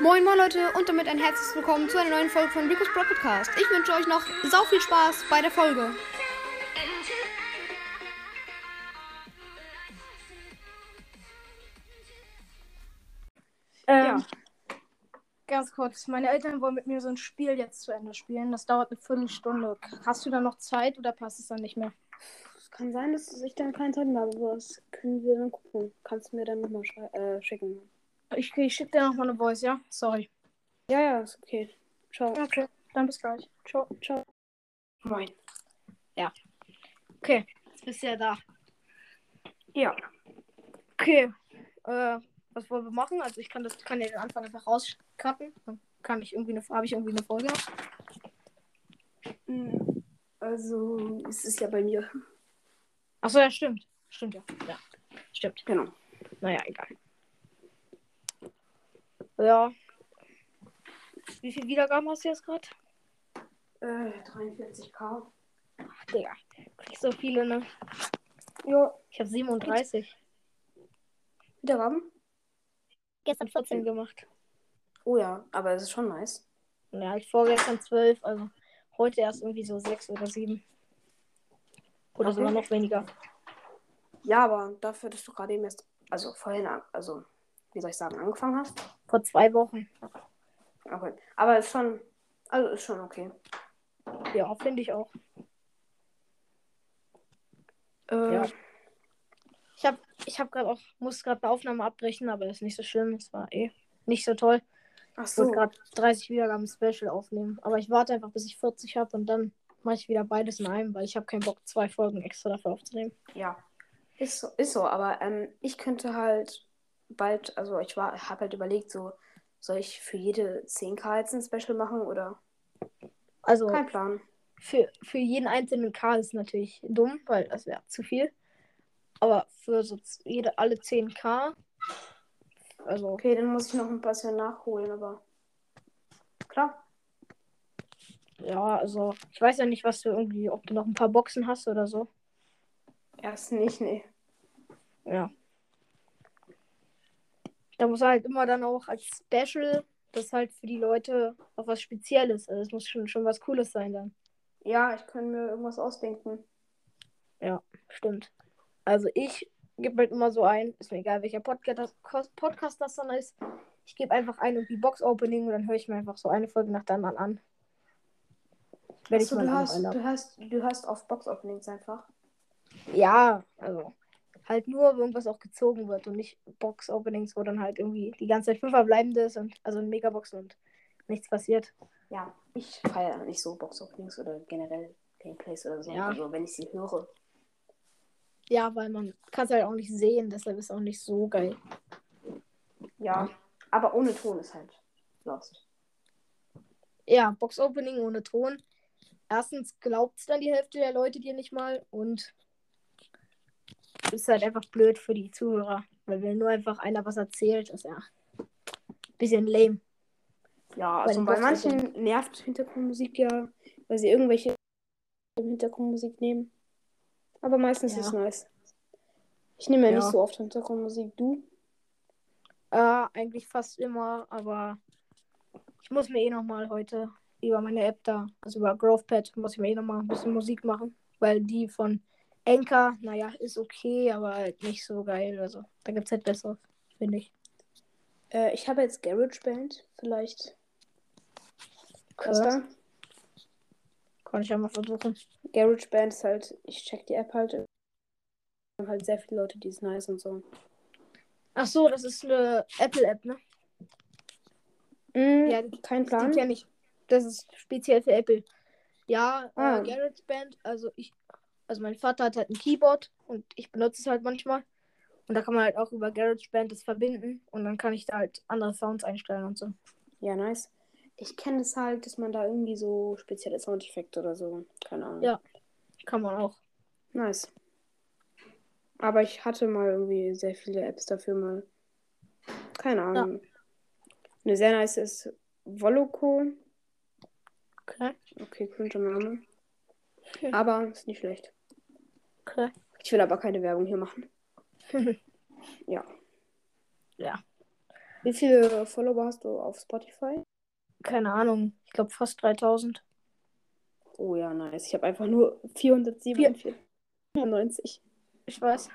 Moin moin Leute und damit ein herzliches Willkommen zu einer neuen Folge von Rico's Pro Podcast. Ich wünsche euch noch sau viel Spaß bei der Folge. Ähm, Ja. Ganz kurz, meine Eltern wollen mit mir so ein Spiel jetzt zu Ende spielen. Das dauert eine Viertelstunde. Hast du da noch Zeit oder passt es dann nicht mehr? Es kann sein, dass ich dann keine Zeit mehr habe, aber das können wir dann gucken. Kannst du mir dann nochmal äh, schicken. Ich, ich schicke dir noch mal eine Voice, ja? Sorry. Ja, ja, ist okay. Ciao. Okay, dann bis gleich. Ciao. Ciao. Moin. Okay, jetzt bist du ja da. Ja. Okay, äh, was wollen wir machen? Also ich kann das, kann ja den Anfang einfach rauscutten. Dann kann ich irgendwie eine, habe ich irgendwie eine Folge. Hm, Also, es ist ja bei mir. Achso, ja, stimmt. Stimmt ja. Ja, stimmt. Genau. Naja, egal. Ja. Wie viele Wiedergaben hast du jetzt gerade? Äh, 43k. Ach, Digga. Kriegst so viele, ne? Ja, Ich habe 37. Wiedergaben? Gestern 14 gemacht. Oh ja, aber es ist schon nice. Ja, ich vorgestern 12, also heute erst irgendwie so 6 oder 7. Oder Okay. sogar noch weniger. Ja, aber dafür, dass du gerade eben erst, also vorhin, also, wie soll ich sagen, angefangen hast. Vor zwei Wochen. Okay. Aber ist schon, also ist schon okay. Ja, finde ich auch. Äh, Ja. Ich habe ich hab gerade auch, muss gerade eine Aufnahme abbrechen, aber das ist nicht so schlimm. Es war eh nicht so toll. Ach Ich so. wollte gerade 30 Wiedergaben Special aufnehmen. Aber ich warte einfach, bis ich 40 habe und dann mache ich wieder beides in einem, weil ich habe keinen Bock, zwei Folgen extra dafür aufzunehmen. Ja, ist so, ist so, aber ähm, ich könnte halt bald, also ich war, habe halt überlegt, so, soll ich für jede 10k jetzt ein Special machen oder? Also Kein Plan. für, für jeden einzelnen K ist natürlich dumm, weil das wäre zu viel. Aber für so jede, alle 10k, also Okay, dann muss ich noch ein bisschen nachholen, aber klar. ja, also ich weiß ja nicht, was du irgendwie, ob du noch ein paar Boxen hast oder so. Erst nicht, nee. Ja. Da muss halt immer dann auch als Special, das halt für die Leute auch was Spezielles. Also es muss schon, schon was Cooles sein dann. Ja, ich kann mir irgendwas ausdenken. Ja, stimmt. Also ich gebe halt immer so ein, ist mir egal welcher Podcast das, Podcast das dann ist. Ich gebe einfach ein irgendwie Box Opening und dann höre ich mir einfach so eine Folge nach der anderen an. Ich Achso, du hast, du hast, du hast auf Box-Openings einfach. Ja, also halt nur, wenn irgendwas auch gezogen wird und nicht Box-Openings, wo dann halt irgendwie die ganze Zeit fünf ist und also ein Megabox und nichts passiert. Ja, ich feiere nicht so Box-Openings oder generell Gameplays oder so. Ja. Also wenn ich sie höre. Ja, weil man kann es halt auch nicht sehen, deshalb ist es auch nicht so geil. Ja, aber ohne Ton ist halt lost. Ja, Box-Opening ohne Ton. Erstens glaubt es dann die Hälfte der Leute dir nicht mal und ist halt einfach blöd für die Zuhörer, weil wenn nur einfach einer was erzählt, ist ja ein bisschen lame. Ja, also bei manchen nervt Hintergrundmusik ja, weil sie irgendwelche Hintergrundmusik nehmen. Aber meistens Ja. ist es nice. Ich nehme ja, Ja. nicht so oft Hintergrundmusik. Du? Äh, eigentlich fast immer, aber ich muss mir eh nochmal heute über meine App da, also über GrowthPad, muss ich mir eh nochmal ein bisschen Musik machen, weil die von Anchor, naja, ist okay, aber halt nicht so geil. Also da gibt es halt besseres, finde ich. Äh, ich habe jetzt GarageBand. Vielleicht. Okay. Was da? Kann ich ja mal versuchen. GarageBand ist halt, ich check die App halt. Und halt sehr viele Leute, die ist nice und so. Ach so, das ist eine Apple-App, ne? Mm, Ja, kein Plan. kenne ich. Das ist speziell für Apple. Ja, Ah. äh, GarageBand, also ich, also mein Vater hat halt ein Keyboard und ich benutze es halt manchmal. Und da kann man halt auch über GarageBand das verbinden und dann kann ich da halt andere Sounds einstellen und so. Ja, nice. Ich kenne es halt, dass man da irgendwie so spezielle Soundeffekte oder so. Keine Ahnung. Ja. Kann man auch. Nice. Aber ich hatte mal irgendwie sehr viele Apps dafür mal. Keine Ahnung. Eine sehr nice ist Voloco. Okay. Okay, cooler Name. Okay. Aber ist nicht schlecht. Okay. Ich will aber keine Werbung hier machen. Ja. Ja. Wie viele Follower hast du auf Spotify? Keine Ahnung. Ich glaube fast 3000. Oh ja, nice. Ich habe einfach nur 497. Ich weiß.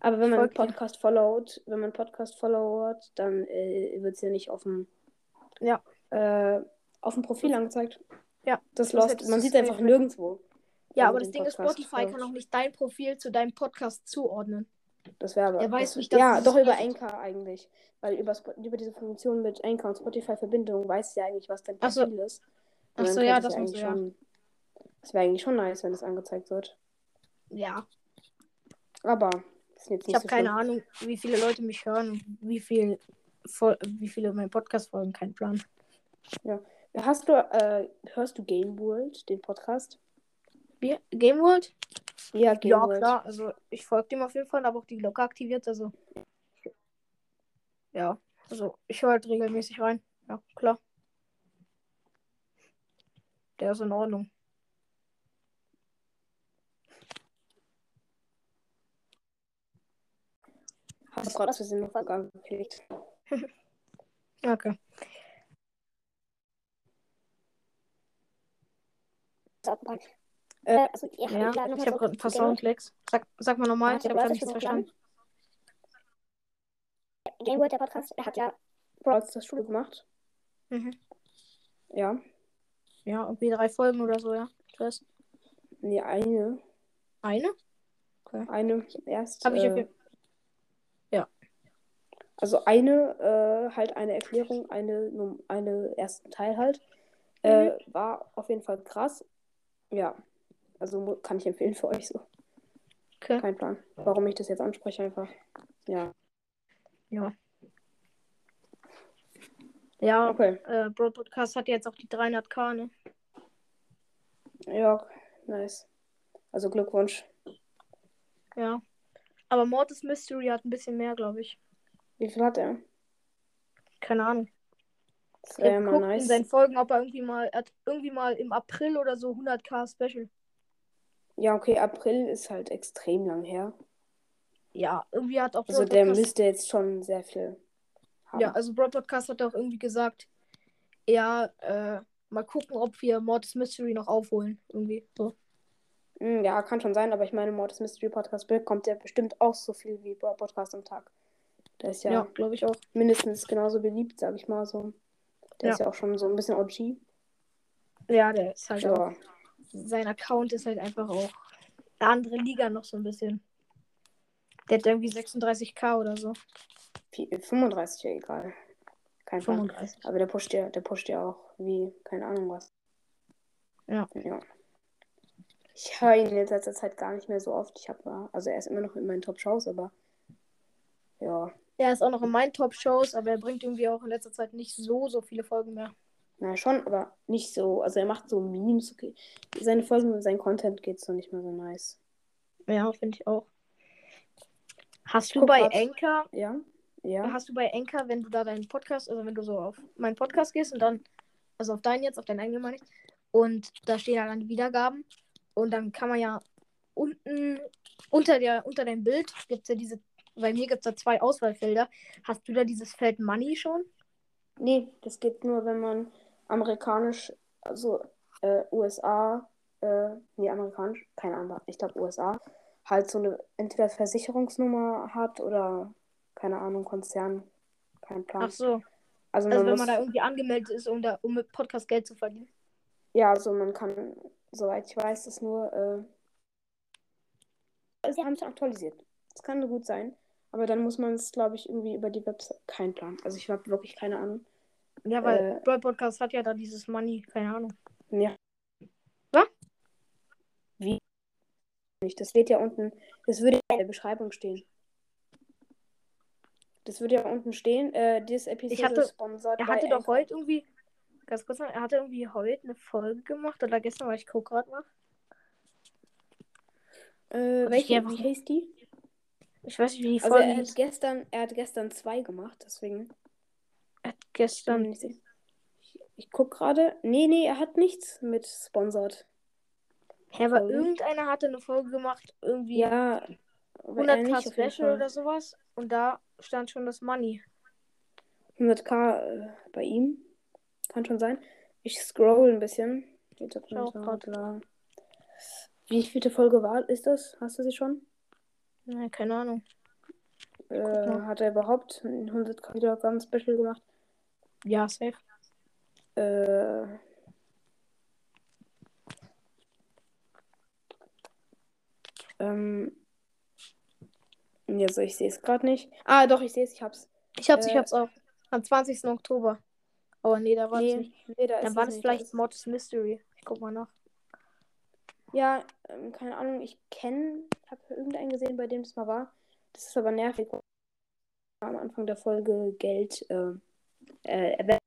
Aber wenn man? Podcast followt, wenn man Podcast followert, dann äh, wird es ja nicht auf dem Ja. äh, auf dem Profil angezeigt. Ja. Das Das lost. Man sieht safe einfach nirgendwo. Ja, Also aber das Ding ist, Spotify kann auch nicht dein Profil zu deinem Podcast zuordnen. Das wäre aber. Er weiß nicht, dass Ja, doch über. Anchor eigentlich. Weil über, über diese Funktion mit Anchor und Spotify-Verbindung weiß ja eigentlich, was dein Ach so. Profil ist. Ach Und dann so, ja, das eigentlich ja. schon. Das wäre eigentlich schon nice, wenn es angezeigt wird. Ja. Aber Ich habe so keine. Ahnung, wie viele Leute mich hören und wie viel wie viele mein Podcast folgen, kein Plan. Hast du, äh, hörst du Game World, den Podcast? Wie? Game World? Ja, Game Ja, World. klar. Also ich folge dem auf jeden Fall, habe auch die Glocke aktiviert. Also ja, also ich höre halt regelmäßig rein. Ja, klar. Der ist in Ordnung. Hast du gerade aus Versehen noch angeklickt? Okay. Äh, Also, ja, Ja, ich habe gerade ein paar. Soundclicks. Sag, sag mal nochmal, ich habe gerade nichts verstanden. Game World, der Podcast, der hat ja Brawl Stars Schule gemacht. Mhm. Ja. Ja, irgendwie drei Folgen oder so, ja. Ich weiß. Nee, eine. Eine? Eine erst. Habe ich äh, Ja. Also eine, äh, halt eine Erklärung, eine, eine ersten Teil halt. Äh, war auf jeden Fall krass. Ja. Also kann ich empfehlen für euch so. Okay. Kein Plan. Warum ich das jetzt anspreche einfach. Ja. Ja. Ja, Okay. äh, Broad Podcast hat jetzt auch die 300k, ne? Ja, nice. Also Glückwunsch. Ja. Aber Mortis Mystery hat ein bisschen mehr, glaube ich. Wie viel hat er? Keine Ahnung. Das wäre mal geguckt in nice. seinen Folgen, ob er irgendwie mal, er hat irgendwie mal im April oder so 100k Special. Ja, okay, April ist halt extrem lang her. Ja, irgendwie hat auch Also Broad der Podcast, müsste jetzt schon sehr viel haben. ja, also Broad Podcast hat auch irgendwie gesagt, ja, äh, mal gucken, ob wir Mortis Mystery noch aufholen. Irgendwie so. Mm, Ja, kann schon sein, aber ich meine, Mortis Mystery Podcast bekommt ja bestimmt auch so viel wie Brawl Podcast am Tag. Der ist ja, Ja, glaube ich auch. mindestens genauso beliebt, sag ich mal so. Der Ja. ist ja auch schon so ein bisschen OG. Ja, der ist halt auch. Sein Account ist halt einfach auch eine andere Liga noch so ein bisschen. Der hat irgendwie 36k oder so. vi- 35, ja egal. Kein Plan. 35. Aber der pusht ja, der pusht ja auch wie, keine Ahnung was. Ja. Ja. Ich höre ihn in letzter Zeit gar nicht mehr so oft. Ich habe, also er ist immer noch in meinen Top-Shows, aber ja. Er ist auch noch in meinen Top-Shows, aber er bringt irgendwie auch in letzter Zeit nicht so, so viele Folgen mehr. Na schon, aber nicht so. Also er macht so Memes, okay. Seine Folgen und sein Content geht so nicht mehr so nice. Ja, finde ich auch. Hast du Guck bei. Anchor, Ja? Ja. hast du bei Anchor, wenn du da deinen Podcast, also wenn du so auf meinen Podcast gehst und dann, also auf deinen jetzt, auf deinen eigenen meine ich, und da stehen ja dann die Wiedergaben und dann kann man ja unten, unter der, unter deinem Bild gibt es ja diese, bei mir gibt es da zwei Auswahlfelder. Hast du da dieses Feld Money schon? Nee, das geht nur, wenn man amerikanisch, also äh, USA, äh, nee, amerikanisch, keine Ahnung, ich glaube USA, halt so eine entweder Versicherungsnummer hat oder, keine Ahnung, Konzern. Kein Plan. Ach so. Also Also man wenn muss, man da irgendwie angemeldet ist, um, da, um mit Podcast Geld zu verdienen. ja, also man kann, soweit ich weiß, das nur, äh, sie haben es aktualisiert. Das kann gut sein. Aber dann muss man es, glaube ich, irgendwie über die Website. Kein Plan. Also ich habe wirklich keine Ahnung. Ja, weil Äh. Brawl Podcast hat ja da dieses Money, keine Ahnung. Ja. Was? Wie? Nicht. Das steht ja unten. Das würde in der Beschreibung stehen. Das würde ja unten stehen. Äh, diese Episode hatte- ist sponsored Er hatte doch Anchor. heute irgendwie, ganz kurz mal, er hatte irgendwie heute eine Folge gemacht oder gestern, weil ich gucke gerade mal. Äh, ich welche? einfach- Wie heißt die? Ich weiß nicht, wie die Also Folge er hieß. hat gestern, er hat gestern zwei gemacht, deswegen. Er hat bin mir gestern. Ich, ich guck gerade. Nee, nee, er hat nichts mit sponsored. Ja, aber Folgen. irgendeiner hatte eine Folge gemacht, irgendwie Ja. aber er 100k nicht auf jeden Special oder sowas. Und da stand schon das Money. 100k äh, bei ihm. Kann schon sein. Ich scroll ein bisschen. Da. Wie vielte Folge war ist das? Hast du sie schon? Nee, keine Ahnung. Äh, hat er überhaupt ein 100k Wiedergaben Special gemacht? Ja, safe. Äh. Ähm. Ja, so, ich sehe es gerade nicht. Ah, doch, ich sehe es, ich hab's. Ich hab's, ich Äh, hab's auch. Am 20. Oktober. Aber nee, da war es Nee, nicht. nee, da Dann ist war es das vielleicht Mortis Mystery. Ich guck mal nach. Ja, ähm, keine Ahnung, ich kenne, habe irgendeinen gesehen, bei dem es mal war. Das ist aber nervig. Am Anfang der Folge Geld äh, äh.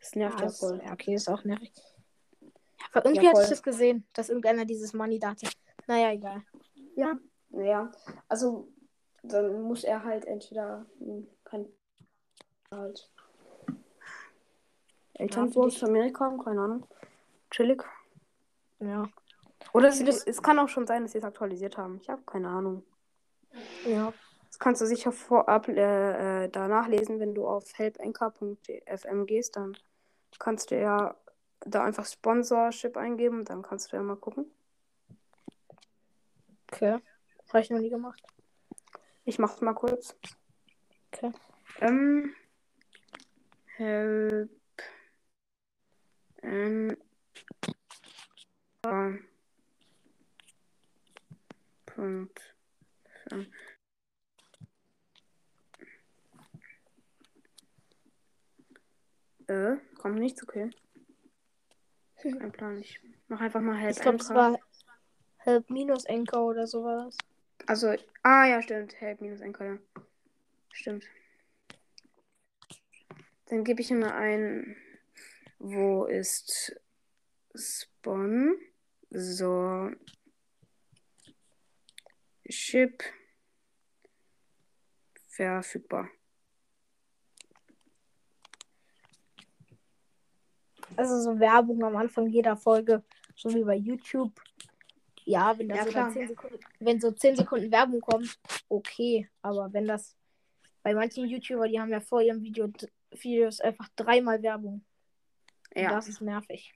Das nervt ja das- voll. ja, okay, ist auch nervig. Ja, aber irgendwie Ja, hatte ich das gesehen, dass irgendeiner dieses Money da hatte. Naja, egal. Ja. Naja, also dann muss er halt entweder hm, kein halt Eltern für aus. Amerika haben, keine Ahnung. Chillig. Ja. Oder es, es kann auch schon sein, dass sie es aktualisiert haben. Ich habe keine Ahnung. Ja. Das kannst du sicher vorab äh, äh, da nachlesen, wenn du auf helpanchor.fm gehst, dann kannst du ja da einfach Sponsorship eingeben, dann kannst du ja mal gucken. Okay. Habe ich noch nie gemacht. Ich mach's mal kurz. Okay. Ähm, help and Punkt. Äh, kommt nichts, okay. Kein Plan, ich mach einfach mal Help Ich glaube, es war Help minus Anchor oder so war das. Also, ah ja, stimmt. Help minus Anchor, ja. Stimmt. Dann gebe ich immer ein, wo ist Spawn? So. Ship. Verfügbar. Also so Werbung am Anfang jeder Folge, so wie bei YouTube. Ja, wenn Ja, so klar. dann 10 Sekunden, wenn so 10 Sekunden Werbung kommt, okay. Aber wenn das bei manchen YouTuber, die haben ja vor ihrem Video Videos einfach dreimal Werbung. Und Ja. Das ist nervig.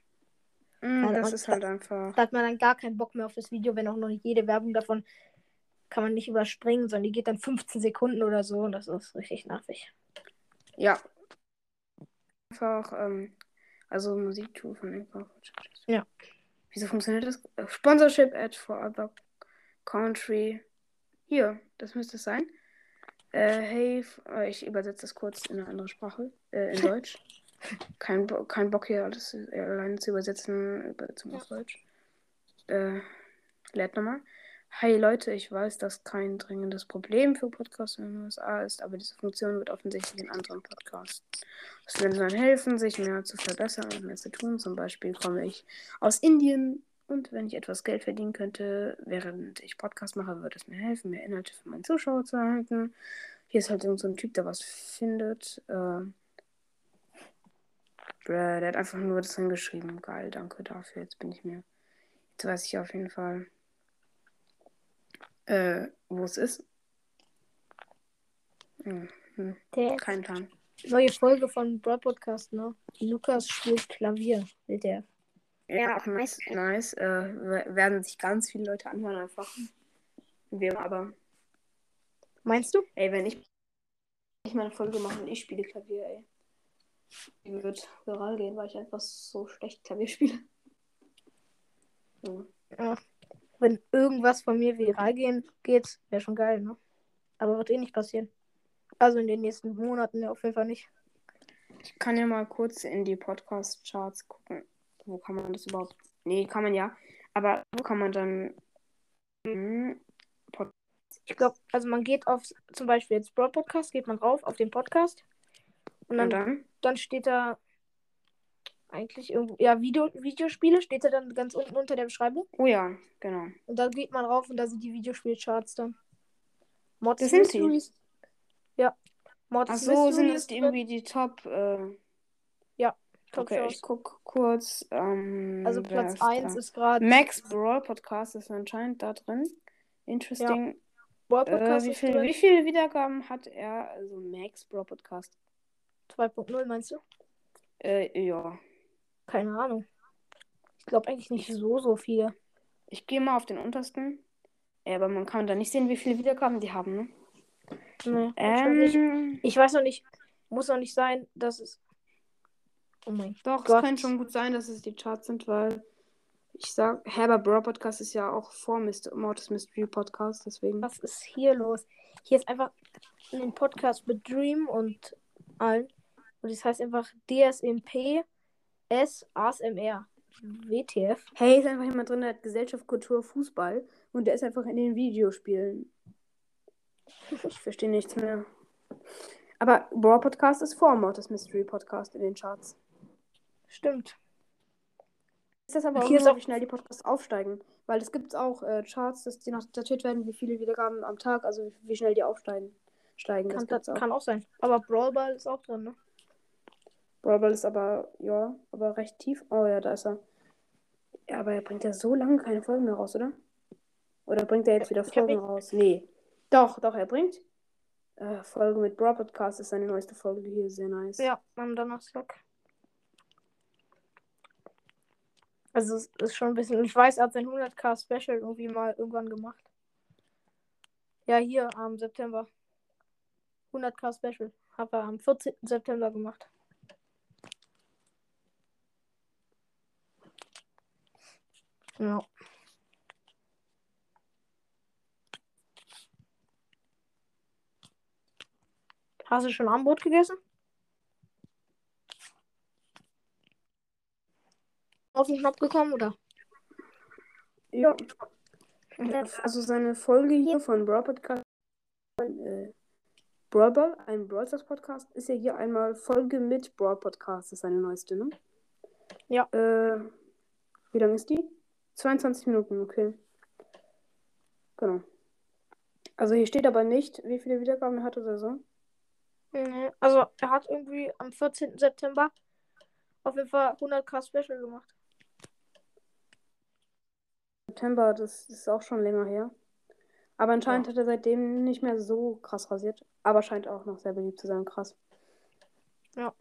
Mm, das man- ist halt einfach. Da hat man dann gar keinen Bock mehr auf das Video, wenn auch noch nicht jede Werbung davon kann man nicht überspringen, sondern die geht dann 15 Sekunden oder so und das ist richtig nervig. Ja. Einfach, ähm, also Musiktool von Anchor. Ja. Wieso funktioniert das? Äh, Sponsorship for Other Country. Hier, das müsste es sein. Äh, hey, äh, ich übersetze das kurz in eine andere Sprache, äh, in Deutsch. Kein, Bo kein Bock hier alles äh, alleine zu übersetzen, Übersetzung aus Deutsch. Äh, lädt nochmal. Hi Leute, ich weiß, dass kein dringendes Problem für Podcasts in den USA ist, aber diese Funktion wird offensichtlich in anderen Podcasts es würde dann helfen, sich mehr zu verbessern und mehr zu tun. Zum Beispiel komme ich aus Indien und wenn ich etwas Geld verdienen könnte, während ich Podcast mache, würde es mir helfen, mehr Inhalte für meine Zuschauer zu erhalten. Hier ist halt so ein Typ, der was findet. Äh, der hat einfach nur das hingeschrieben. Geil, danke dafür. Jetzt bin ich mir. Jetzt weiß ich auf jeden Fall, äh, wo es ist. Hm, hm, Der kein Plan. neue Folge von Broad Podcast, ne? Lukas spielt Klavier, will der. Ja, auch nice. nice. Äh, we- werden sich ganz viele Leute anhören einfach. Wir aber. Meinst du? Ey, wenn ich, ich meine Folge mache und ich spiele Klavier, ey. Die wird viral gehen, weil ich einfach so schlecht Klavier spiele. Ja. Ja. Wenn irgendwas von mir viral gehen geht, wäre schon geil, ne? Aber wird eh nicht passieren. Also in den nächsten Monaten ja auf jeden Fall nicht. Ich kann ja mal kurz in die Podcast-Charts gucken. Wo kann man das überhaupt? Nee, kann man ja. Aber wo kann man dann. Hm, Ich glaube, also man geht auf zum Beispiel jetzt Broad Podcast, geht man drauf auf den Podcast und dann, und dann? dann steht da eigentlich irgendwo, ja, Video, Videospiele steht da dann ganz unten unter der Beschreibung. Oh ja, genau. Und da geht man rauf und da sind die Videospielcharts dann. Mods Das sind sie. Ja. Mods Ach so, sind die irgendwie die Top. Äh, Top okay, Shows. ich guck kurz. Ähm, Also Platz ist 1 da? ist gerade. Max Brawl Podcast ist anscheinend da drin. Interesting. Brawl Äh, Podcast wie, ist viel, wie viele Wiedergaben hat er? Also Max Bro Podcast. 2.0 meinst du? Äh, ja. Keine Ahnung. Ich glaube eigentlich nicht so, so viele. Ich gehe mal auf den untersten. Ja, aber man kann da nicht sehen, wie viele Wiedergaben die haben, ne? Nee, Ähm, ich weiß noch nicht. Muss noch nicht sein, dass es. Oh mein doch, Gott. es könnte schon gut sein, dass es die Charts sind, weil ich sag, Herber Bro Podcast ist ja auch vor Mr. Mortis Mystery Podcast, deswegen. Was ist hier los? Hier ist einfach ein Podcast mit Dream und allen. Und das heißt einfach DSMP S ASMR. WTF. Hey, ist einfach jemand drin, der hat Gesellschaft, Kultur, Fußball und der ist einfach in den Videospielen. Ich verstehe nichts mehr. Aber Brawl Podcast ist vor Mortis Mystery Podcast in den Charts. Stimmt. Ist das aber auch Hier ist nur, auch- wie schnell die Podcasts aufsteigen? Weil es gibt auch äh, Charts, dass die noch datiert werden, wie viele Wiedergaben am Tag, also wie, wie schnell die aufsteigen. Steigen. Kann, das das auch. kann auch sein. Aber Brawl Ball ist auch drin, ne? Brawl ist aber, ja, aber recht tief. Oh ja, da ist er. Ja, aber er bringt ja so lange keine Folgen mehr raus, oder? Oder bringt er jetzt wieder Ich Folgen raus? Nee. Doch, doch, er bringt. Äh, Folge mit Brawl Podcast ist seine neueste Folge hier, sehr nice. Ja, am Donnerstag. Also es ist schon ein bisschen. Ich weiß, er hat sein 100k Special irgendwie mal irgendwann gemacht. Ja, hier am September. 100k Special. Hat er am 14. September gemacht. Ja. Hast du schon Armbrot gegessen? Auf den Knopf gekommen, oder? Ja. Also seine Folge hier von Brawl Podcast, äh, Brawl Ball, ein Brawl Stars Podcast, ist ja hier einmal Folge mit Brawl Podcast, das ist seine neueste, ne? Ja. Äh, wie lang ist die? 22 Minuten, okay. Genau. Also hier steht aber nicht, wie viele Wiedergaben er hat oder so. Nee, Also, er hat irgendwie am 14. September auf jeden Fall 100k Special gemacht. September, das ist auch schon länger her. Aber anscheinend hat er seitdem nicht mehr so krass rasiert. Aber scheint auch noch sehr beliebt zu sein. Krass. Ja.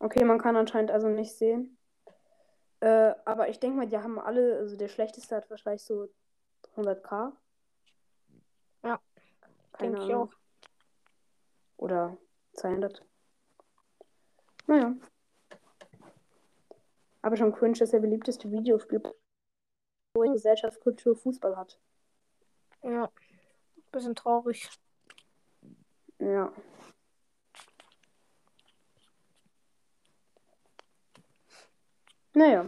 Okay, man kann anscheinend also nicht sehen. Äh, aber ich denke mal, die haben alle, also der schlechteste hat wahrscheinlich so 100k. Ja, Keine Denke ich auch. Oder 200. Naja. Aber schon cringe, dass der beliebteste Videospiel wo in Gesellschaft, Kultur, Fußball hat. Ja. Bisschen traurig. Ja. Naja.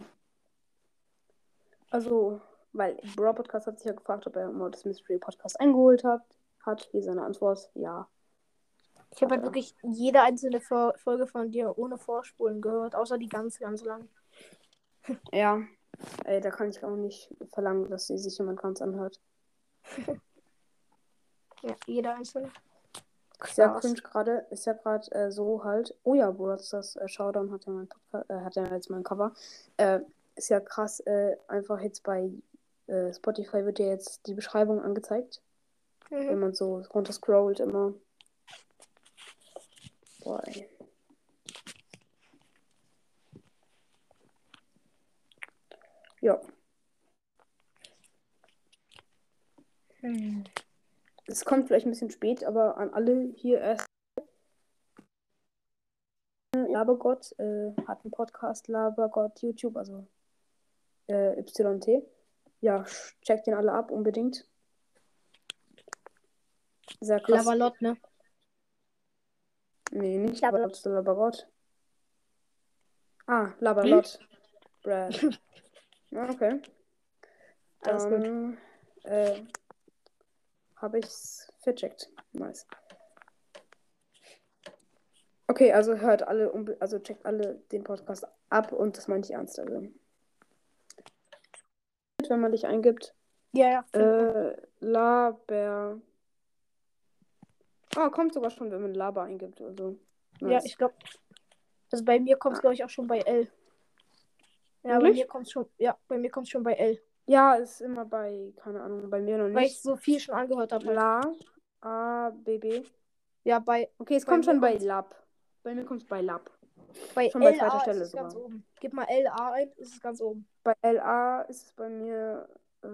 Also, weil Bro Podcast hat sich ja gefragt, ob er Mortis Mystery Podcast eingeholt hat. Hat hier seine Antwort, ja. Ich habe halt wirklich jede einzelne Fo- Folge von dir ohne Vorspulen gehört, außer die ganz, ganz lang. Ja. Ey, da kann ich auch nicht verlangen, dass sie sich jemand ganz anhört. Ja, jede einzelne. Ist ja Krass. cringe gerade, ist ja gerade äh, so halt. Oh ja, Bro, das äh, Showdown hat ja mein Podcast, äh, hat ja jetzt mein Cover. Äh, ist ja krass, äh, einfach jetzt bei äh, Spotify wird ja jetzt die Beschreibung angezeigt, wenn Mhm. man so runter scrollt immer. Boah, ey. Ja, Hm. Es kommt vielleicht ein bisschen spät, aber an alle hier erst. Labergott äh, hat einen Podcast, Labergott YouTube, also äh, YT. Ja, checkt den alle ab, unbedingt. Sehr krass. Lavalot, ne? nee, nicht. Labergott, sondern Labergott. Ah, Laberlot. Brad. Ja, okay. Alles gut. Dann äh, habe ich's vercheckt. Nice. Okay, also hört alle, also checkt alle den Podcast ab und das meine ich ernst. Also. Wenn man dich eingibt, Ja, ja. äh, Laber. Ah, kommt sogar schon, wenn man Laber eingibt. Also. Ja, nice. ich glaube. Also bei mir kommt es, glaube ich, auch schon bei L. Ja, bei Wirklich? mir kommt schon. Ja, bei mir kommt schon bei L. Ja, ist immer bei, keine Ahnung, bei mir noch Weil ich nicht. so viel schon angehört habe. La, A, B, B. Ja, bei, Okay, es Bei kommt schon bei Lab. Bei mir kommt es bei Lab. bei Schon bei LA zweiter Stelle ist es ganz oben. Gib mal LA ein, ist es ganz oben. Bei LA ist es bei mir. Äh,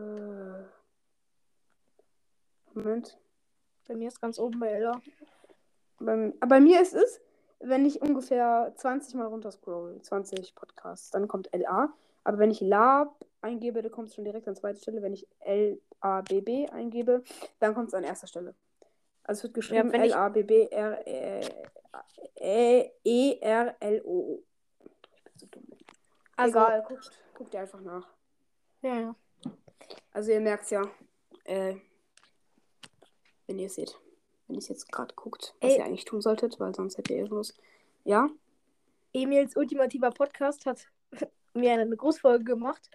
Moment. Bei mir ist ganz oben bei LA. Bei, aber bei mir ist es, wenn ich ungefähr 20 Mal runterscroll, 20 Podcasts, dann kommt LA. Aber wenn ich Lab eingebe, dann kommt es schon direkt an zweiter Stelle. Wenn ich L-A-B-B eingebe, dann kommt es an erster Stelle. Also es wird geschrieben wenn ich- L-A-B-B-R-E-R-L-O. Ich bin so dumm. Also, Egal, guckt, guckt ihr einfach nach. ja, ja. Also ihr merkt ja, äh, wenn ihr es seht. Wenn ihr es jetzt gerade guckt, was Ey. ihr eigentlich tun solltet, weil sonst hättet ihr irgendwas. Ja? Emils ultimativer Podcast hat mir eine Großfolge gemacht.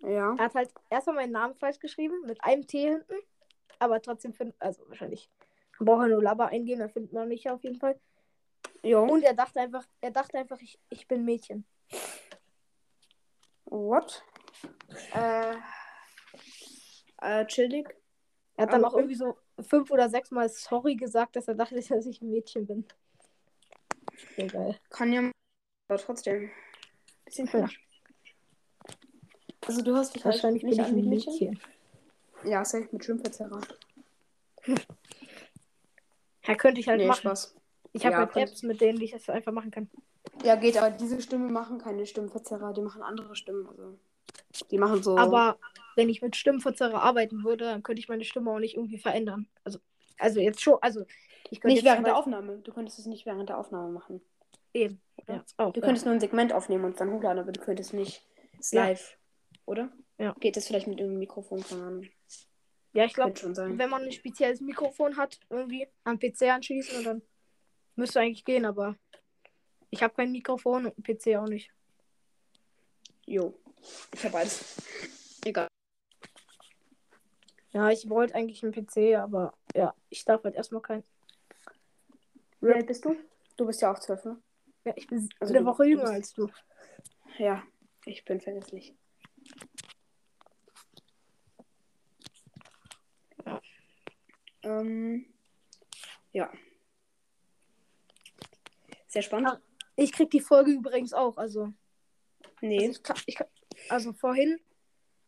Ja. Er hat halt erstmal meinen Namen falsch geschrieben, mit einem T hinten. Aber trotzdem findet, also wahrscheinlich. Man braucht ja nur Laba eingeben, dann findet man mich auf jeden Fall. Jo. Und er dachte einfach, er dachte einfach, ich, ich bin Mädchen. What? Äh. Äh, chillig. Er hat dann auch irgendwie so fünf oder sechs Mal sorry gesagt, dass er dachte, dass ich ein Mädchen bin. Egal. Kann ja. Aber trotzdem. Bisschen komisch. Also du hast dich halt Wahrscheinlich bin nicht ich an wie ein Mädchen? Mädchen. Ja, safe mit Schwimmverzerrer. Ja, könnte ich halt Nee, machen. Spaß. Ich habe Ja, halt Apps, mit denen ich das einfach machen kann. Ja, geht, aber diese Stimme machen keine Stimmenverzerrer, die machen andere Stimmen. Also, die machen so. Aber wenn ich mit Stimmenverzerrer arbeiten würde, dann könnte ich meine Stimme auch nicht irgendwie verändern. Also, also jetzt schon, also ich könnte nicht während der Aufnahme. Du könntest es nicht während der Aufnahme machen. Eben. Ja, auch, Du ja. könntest nur ein Segment aufnehmen und dann hochladen, aber du könntest nicht es Ja. live. Oder? Ja. Geht das vielleicht mit irgendeinem Mikrofon? Keine Ahnung. ja, ich glaube, wenn man ein spezielles Mikrofon hat, irgendwie am PC anschließen und dann müsste eigentlich gehen, aber ich habe kein Mikrofon und PC auch nicht. Jo. Ich habe beides. Egal. Ja, ich wollte eigentlich einen PC, aber ja, ich darf halt erstmal keinen. Wie alt bist du? Du bist ja auch zwölf, ne? Ja, ich bin Also eine Woche jünger als du. Ja. Ich bin vergesslich. Ähm, ja. Sehr spannend. Ah. Ich krieg die Folge übrigens auch, also. nee. Also, ich kann, ich kann, also vorhin,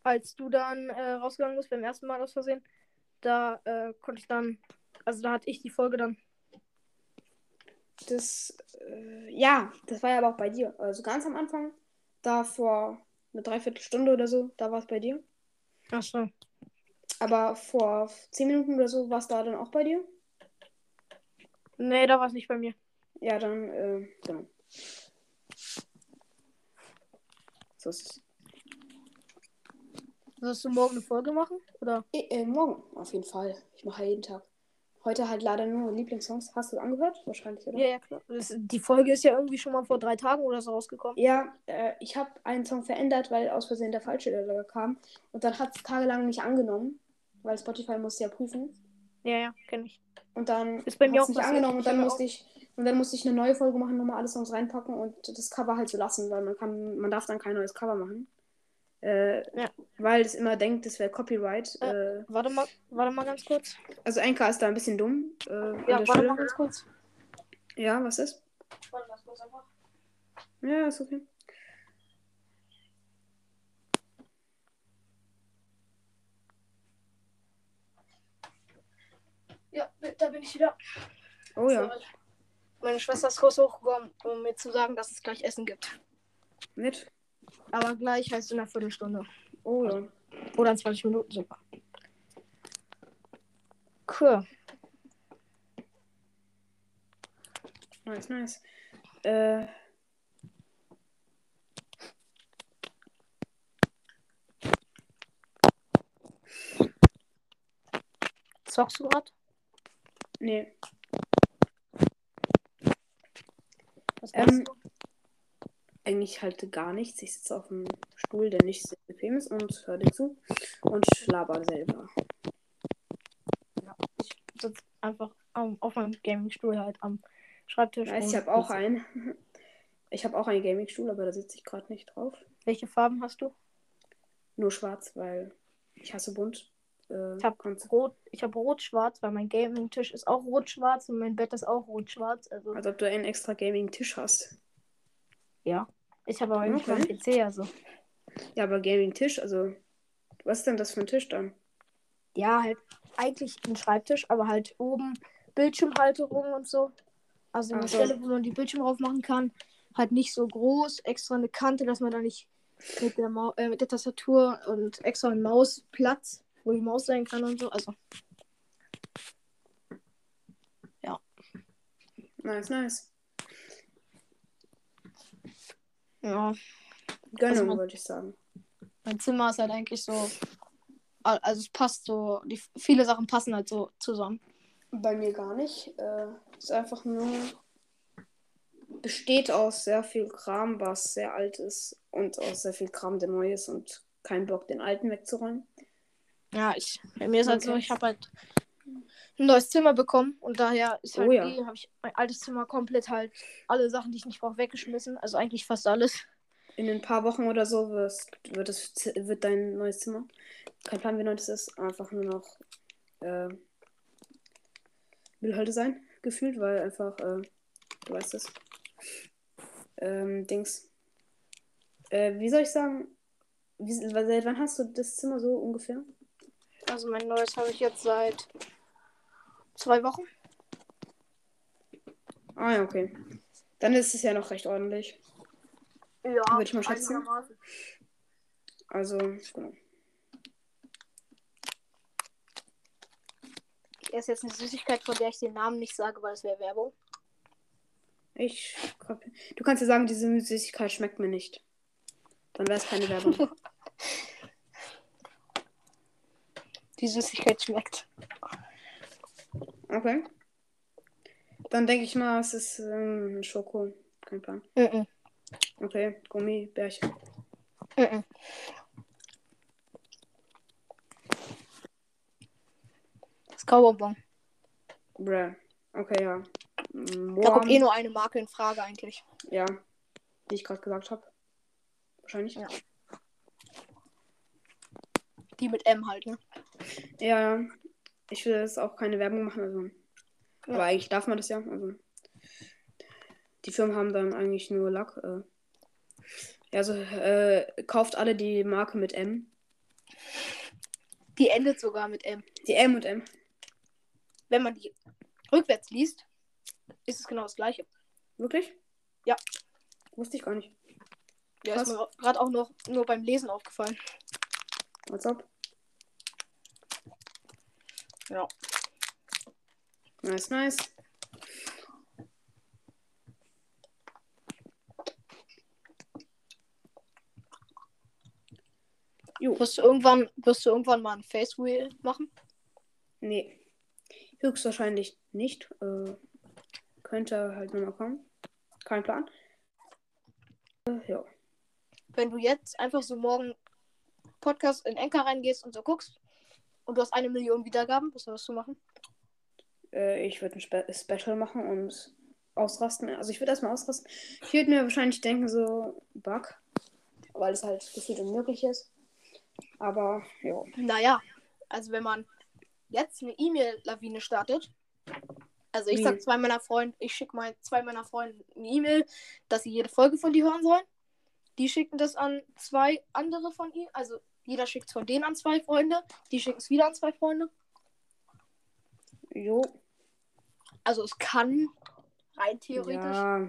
als du dann äh, rausgegangen bist beim ersten Mal aus Versehen, da äh, konnte ich dann, also da hatte ich die Folge dann. Das, äh, ja, das war ja aber auch bei dir. Also ganz am Anfang, da vor eine Dreiviertelstunde oder so, da war es bei dir. Achso. Aber vor zehn Minuten oder so war es da dann auch bei dir. Nee, da war es nicht bei mir. Ja, dann, äh, genau. So ist es. Wirst du morgen eine Folge machen? Oder? Eh, äh, morgen, auf jeden Fall. Ich mache ja jeden Tag. Heute halt leider nur Lieblingssongs. Hast du angehört? Wahrscheinlich, oder? Ja, ja, klar. Das, die Folge ist ja irgendwie schon mal vor drei Tagen oder so rausgekommen. Ja, äh, ich habe einen Song verändert, weil aus Versehen der falsche da kam. Und dann hat es tagelang nicht angenommen, weil Spotify musste ja prüfen. Ja, ja, kenne ich. Und dann Ist bei mir auch nicht angenommen und dann musste ich und dann musste ich eine neue Folge machen, nochmal alle Songs reinpacken und das Cover halt so lassen, weil man kann, man darf dann kein neues Cover machen. Äh, Ja. Weil es immer denkt, das wäre Copyright. Äh. Äh, Warte mal, warte mal ganz kurz. also Enka ist da ein bisschen dumm. Äh, Ja, warte Stelle. mal ganz kurz. Ja, was ist? Warte ganz kurz einfach. Ja, ist okay. Ja, da bin ich wieder. Oh ja, So, Meine Schwester ist kurz hochgekommen, um mir zu sagen, dass es gleich Essen gibt. nett. Aber gleich heißt in einer Viertelstunde. Oh ja. Oder in 20 Minuten sogar. Cool. Nice, nice. Äh, Zockst du gerade? nee. Was Ähm, du? Eigentlich halt gar nichts. Ich sitze auf einem Stuhl, der nicht sehr bequem ist und höre dir zu und laber selber. Ich sitze einfach am- auf meinem Gaming-Stuhl halt am Schreibtisch. Nice, ich habe auch einen. Ich habe auch einen Gaming-Stuhl, aber da sitze ich gerade nicht drauf. Welche Farben hast du? nur schwarz, weil ich hasse bunt. Äh, Ich hab kannst- rot, ich habe rot-schwarz, weil mein Gaming-Tisch ist auch rot-schwarz und mein Bett ist auch rot-schwarz. Also als ob du einen extra Gaming-Tisch hast. ja. Ich habe aber nicht Okay. meinen PC, also. Ja, aber Gaming-Tisch, also. Was ist denn das für ein Tisch dann? Ja, halt eigentlich ein Schreibtisch, aber halt oben Bildschirmhalterung und so. Also eine so. Stelle, wo man die Bildschirme drauf machen kann. Halt nicht so groß, extra eine Kante, dass man da nicht mit der, Mau äh, mit der Tastatur und extra ein Mausplatz, wo die Maus sein kann und so. Also, Nice, nice. Ja. Gönnung, Also wollte ich sagen. Mein Zimmer ist halt eigentlich so. al- Also es passt so. Die, viele Sachen passen halt so zusammen. Bei mir gar nicht. Äh, ist einfach nur. Besteht aus sehr viel Kram, was sehr alt ist. Und aus sehr viel Kram, der neu ist. Und kein Bock, den alten wegzuräumen. Ja, ich. Bei mir ist halt so, Okay. ich habe halt ein neues Zimmer bekommen und daher ist halt Oh ja. eh, habe ich mein altes Zimmer komplett halt alle Sachen, die ich nicht brauche, weggeschmissen. Also eigentlich fast alles. In ein paar Wochen oder so wirst, wird, es, wird dein neues Zimmer. Kein Plan, wie neu das ist. Einfach nur noch. Äh, Müllhalde sein, gefühlt, weil einfach. Äh, du weißt es. Ähm, Dings. Äh, wie soll ich sagen? Wie, seit wann hast du das Zimmer so ungefähr? Also mein neues habe ich jetzt seit zwei Wochen. Ah ja, okay. Dann ist es ja noch recht ordentlich. Ja, Würde ich mal schätzen. Also, genau. Ich esse jetzt eine Süßigkeit, von der ich den Namen nicht sage, weil es wäre Werbung. Ich. Du kannst ja sagen, diese Süßigkeit schmeckt mir nicht. Dann wäre es keine Werbung. Die Süßigkeit schmeckt. Okay. Dann denke ich mal, es ist ähm, Schoko. Kein Plan. Mhm. Okay, Gummibärchen. Mhm. Das Kaubonbon. Bruh. Okay, ja. Mm, Da kommt Warm. eh nur eine Marke in Frage eigentlich. Ja. Die ich gerade gesagt habe. Wahrscheinlich. Ja. Die mit M halt, ne? Ja, ich will jetzt auch keine Werbung machen, also. Aber eigentlich darf man das ja. Also. Die Firmen haben dann eigentlich nur Lack. Äh. Ja, also äh, kauft alle die Marke mit M. Die endet sogar mit M. Die M und M. Wenn man die rückwärts liest, ist es genau das gleiche. Wirklich? Ja. Wusste ich gar nicht. Ja, Krass. ist mir gerade auch noch nur beim Lesen aufgefallen. What's up? Ja. Nice, nice. Jo. Wirst du irgendwann, wirst du irgendwann mal ein Face Wheel machen? Nee. Höchstwahrscheinlich nicht. Äh, könnte halt nochmal kommen. Kein Plan. Äh, ja. Wenn du jetzt einfach so morgen Podcast in Enker reingehst und so guckst und du hast eine Million Wiedergaben, was wirst du machen? Äh, ich würde ein Spe Special machen und ausrasten. Also ich würde erstmal ausrasten. Ich würde mir wahrscheinlich denken, so Bug. Weil es halt gefühlt unmöglich ist. Aber ja. Naja, also wenn man jetzt eine E-Mail-Lawine startet, also ich Wie? sag zwei meiner Freunde, ich schicke mal zwei meiner Freunde eine E-Mail, dass sie jede Folge von dir hören sollen. Die schicken das an zwei andere von ihnen, also jeder schickt es von denen an zwei Freunde, die schicken es wieder an zwei Freunde. Jo. Also es kann rein theoretisch, Ja.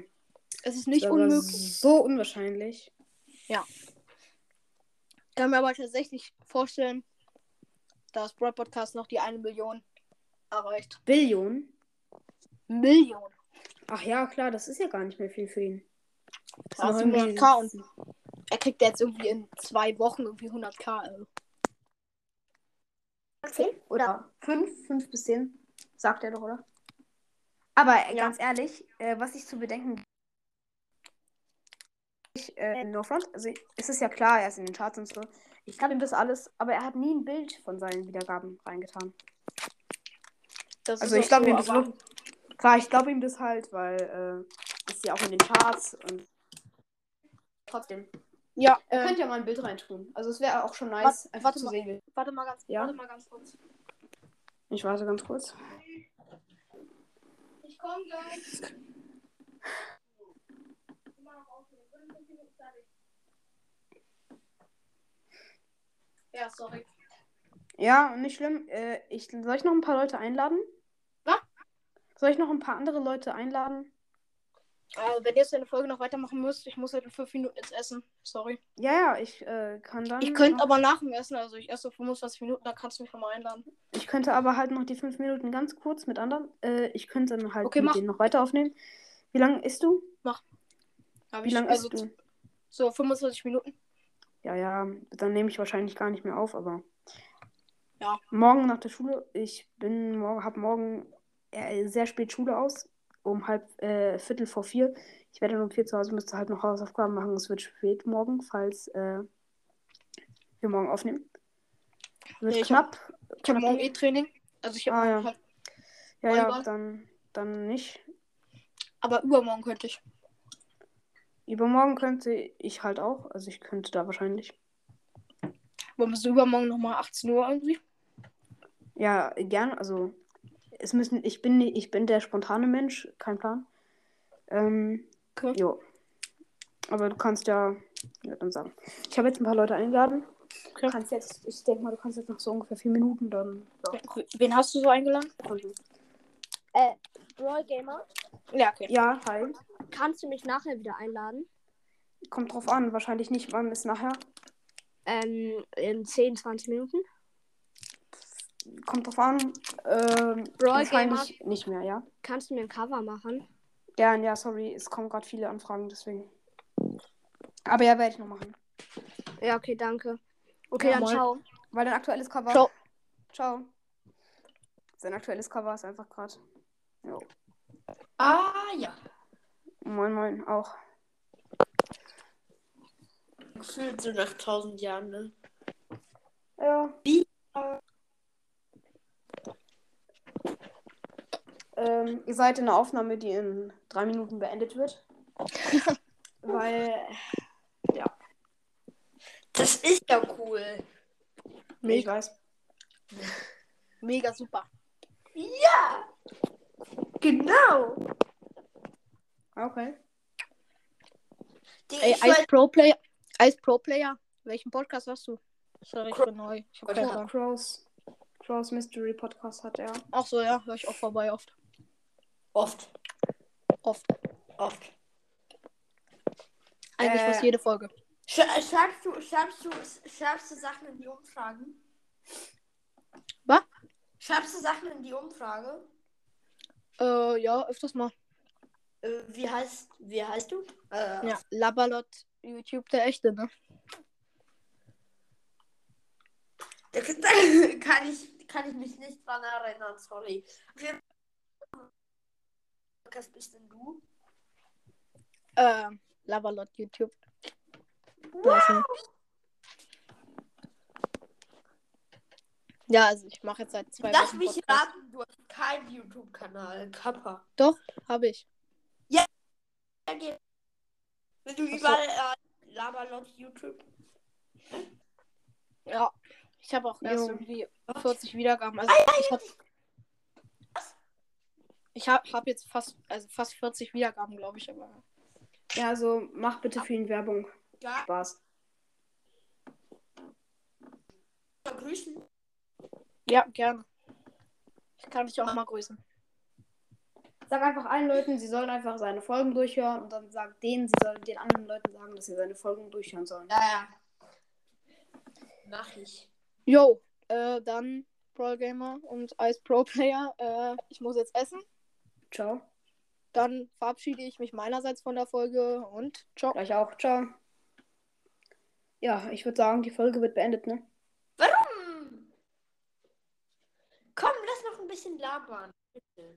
es ist nicht aber unmöglich. So unwahrscheinlich. Ich kann mir aber tatsächlich vorstellen, dass Broad Podcast noch die eine Million erreicht. Billion. Million. Ach ja, klar, das ist ja gar nicht mehr viel für ihn. Das Ja, ist noch irgendwie- 700k und er kriegt jetzt irgendwie in zwei Wochen irgendwie 100k. Also. 10 oder 5, 5 bis 10, sagt er doch, oder? Aber äh, Ja. ganz ehrlich, äh, was ich zu bedenken. Ich, äh, no front, also es ist ja klar, er ist in den Charts und so. Ich kann ihm das alles, aber er hat nie ein Bild von seinen Wiedergaben reingetan. Das Also ich glaube so, ihm das aber. Klar, ich glaube ihm das halt, weil äh, ist ja auch in den Charts und trotzdem. Ja, Ihr äh, könnt ja mal ein Bild reintun. Also es wäre auch schon nice, Warte- einfach warte zu mal. sehen. warte mal ganz, Ja? warte mal ganz kurz. Ich warte ganz kurz. Ich komme gleich. Ja, sorry. Ja, nicht schlimm. Äh, ich, soll ich noch ein paar Leute einladen? Was? Soll ich noch ein paar andere Leute einladen? Äh, wenn ihr jetzt eine Folge noch weitermachen müsst, ich muss halt in fünf Minuten jetzt essen. Sorry. Ja, ja, ich äh, kann dann. Ich könnte aber nach dem Essen, also ich esse 25 Minuten, dann kannst du mich nochmal einladen. Ich könnte aber halt noch die fünf Minuten ganz kurz mit anderen. Äh, ich könnte dann halt Okay, mit mach. denen noch weiter aufnehmen. Wie lange isst du? Hab Wie lange also isst du? so 25 Minuten. Ja, ja, dann nehme ich wahrscheinlich gar nicht mehr auf, aber. Ja. Morgen nach der Schule, ich bin morgen, habe morgen äh, sehr spät Schule aus. Um halb, äh, Viertel vor vier. Ich werde dann um vier zu Hause, müsste halt noch Hausaufgaben machen. Es wird spät morgen, falls äh, wir morgen aufnehmen. Wird Ja, ich hab- knapp. Ich habe morgen eh Training. Also ich habe Ah, ja. halt, ja, ja, dann, dann nicht. aber übermorgen könnte ich. Übermorgen könnte ich halt auch. Also ich könnte da wahrscheinlich. Wollen wir so übermorgen nochmal 18 Uhr irgendwie? Ja, gern. Also es müssen, ich bin, ich bin der spontane Mensch, kein Plan. Ähm, Okay. jo. Aber du kannst ja, ja dann sagen. Ich habe jetzt ein paar Leute eingeladen. Okay. Du kannst jetzt, ich denke mal, du kannst jetzt noch so ungefähr vier Minuten dann. Ja. Wen hast du so eingeladen? Äh, Brawl Gamer, Ja, okay. ja, hi. kannst du mich nachher wieder einladen? Kommt drauf an. Wahrscheinlich nicht. Wann ist nachher? Ähm, in 10, 20 Minuten? Kommt drauf an. Ähm, Brawl wahrscheinlich nicht mehr, ja. Kannst du mir ein Cover machen? Gern, ja, sorry. Es kommen gerade viele Anfragen, deswegen. Aber ja, werde ich noch machen. Ja, okay, danke. Okay, Ja, dann moin. ciao. Weil dein aktuelles Cover. Ciao. Ciao. Sein aktuelles Cover ist einfach gerade. Jo. Ah, ja. Moin, moin, auch. Gefühlt so nach tausend Jahren, ne? Ja. Wie? Ähm, ihr seid in einer Aufnahme, die in drei Minuten beendet wird. Weil. Das ist ja cool. Ich Mega, weiß. mega super. Ja! Genau! Okay. Die, Ey, ich Ice Pro Player. Ice Pro Player. Welchen Podcast hast du? Sorry, ich bin neu. Ich hab keine Crows Mystery Podcast hat er. Ach so, ja, höre ich auch vorbei oft. oft. Oft. Oft. Eigentlich Äh, fast jede Folge. Sch schreibst, du, schreibst, du, schreibst du Sachen in die Umfragen? Was? Schreibst du Sachen in die Umfrage? Äh, ja, öfters mal. Äh, wie heißt wie heißt du? Äh, Ja, Labalot, YouTube, der echte, ne? Da kann ich, kann ich mich nicht dran erinnern, sorry. Was bist denn du? Äh, Labalot, YouTube. Nicht. Ja, also ich mache jetzt seit zwei Lass Wochen mich Podcast. raten, du hast keinen YouTube-Kanal. Kappa. Doch, habe ich. Wenn du so. überall äh, Laberlot YouTube. Ja. Ich habe auch erst Jo. irgendwie 40 Wiedergaben. Also ich habe ich hab, hab jetzt fast, also fast 40 Wiedergaben, glaube ich, aber. Ja, also mach bitte für ihn Werbung. Ja, Spaß. grüßen. Ja, gerne. Ich kann dich auch mal grüßen. Sag einfach allen Leuten, sie sollen einfach seine Folgen durchhören und dann sag denen, sie sollen den anderen Leuten sagen, dass sie seine Folgen durchhören sollen. Ja, ja. Mach ich. Jo, äh, dann Brawl Gamer und Ice Pro Player. Äh, ich muss jetzt essen. Ciao. Dann verabschiede ich mich meinerseits von der Folge und ciao. Gleich auch. Ciao. Ja, ich würde sagen, die Folge wird beendet, ne? Warum? Komm, lass noch ein bisschen labern. Bitte.